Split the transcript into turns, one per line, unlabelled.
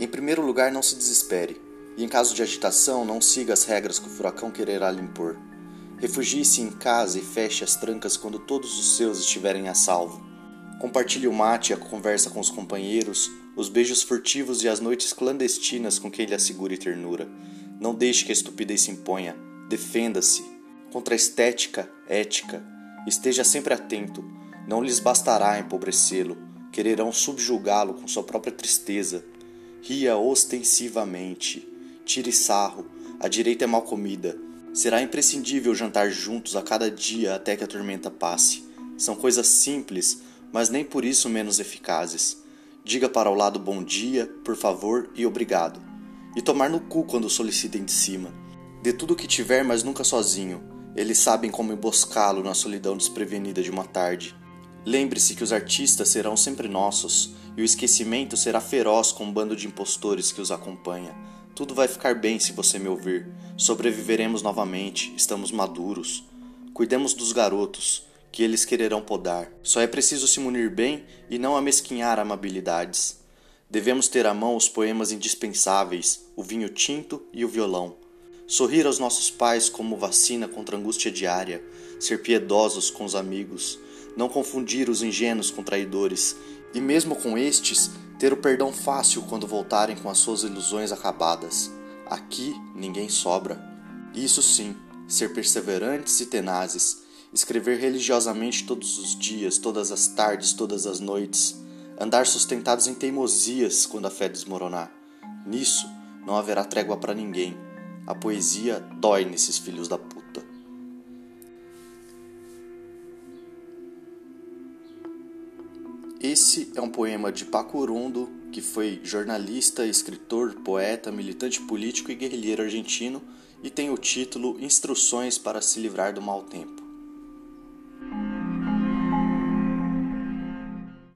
Em primeiro lugar, não se desespere, e em caso de agitação, não siga as regras que o furacão quererá lhe impor. Refugie-se em casa e feche as trancas quando todos os seus estiverem a salvo. Compartilhe o mate a conversa com os companheiros, os beijos furtivos e as noites clandestinas com quem lhe assegure ternura. Não deixe que a estupidez se imponha. Defenda-se. Contra a estética, ética. Esteja sempre atento. Não lhes bastará empobrecê-lo. Quererão subjugá-lo com sua própria tristeza. Ria ostensivamente. Tire sarro. A direita é mal comida. Será imprescindível jantar juntos a cada dia até que a tormenta passe. São coisas simples, mas nem por isso menos eficazes. Diga para o lado bom dia, por favor e obrigado. E tomar no cu quando solicitem de cima. Dê tudo o que tiver, mas nunca sozinho. Eles sabem como emboscá-lo na solidão desprevenida de uma tarde. Lembre-se que os artistas serão sempre nossos, e o esquecimento será feroz com um bando de impostores que os acompanha. Tudo vai ficar bem se você me ouvir. Sobreviveremos novamente, estamos maduros. Cuidemos dos garotos, que eles quererão podar. Só é preciso se munir bem e não amesquinhar amabilidades. Devemos ter à mão os poemas indispensáveis, o vinho tinto e o violão. Sorrir aos nossos pais como vacina contra a angústia diária, ser piedosos com os amigos, não confundir os ingênuos com traidores, e mesmo com estes, ter o perdão fácil quando voltarem com as suas ilusões acabadas. Aqui ninguém sobra. Isso sim, ser perseverantes e tenazes, escrever religiosamente todos os dias, todas as tardes, todas as noites, andar sustentados em teimosias quando a fé desmoronar. Nisso não haverá trégua para ninguém. A poesia dói nesses filhos da puta. Esse é um poema de Pacurundo, que foi jornalista, escritor, poeta, militante político e guerrilheiro argentino, e tem o título Instruções para se livrar do mau tempo.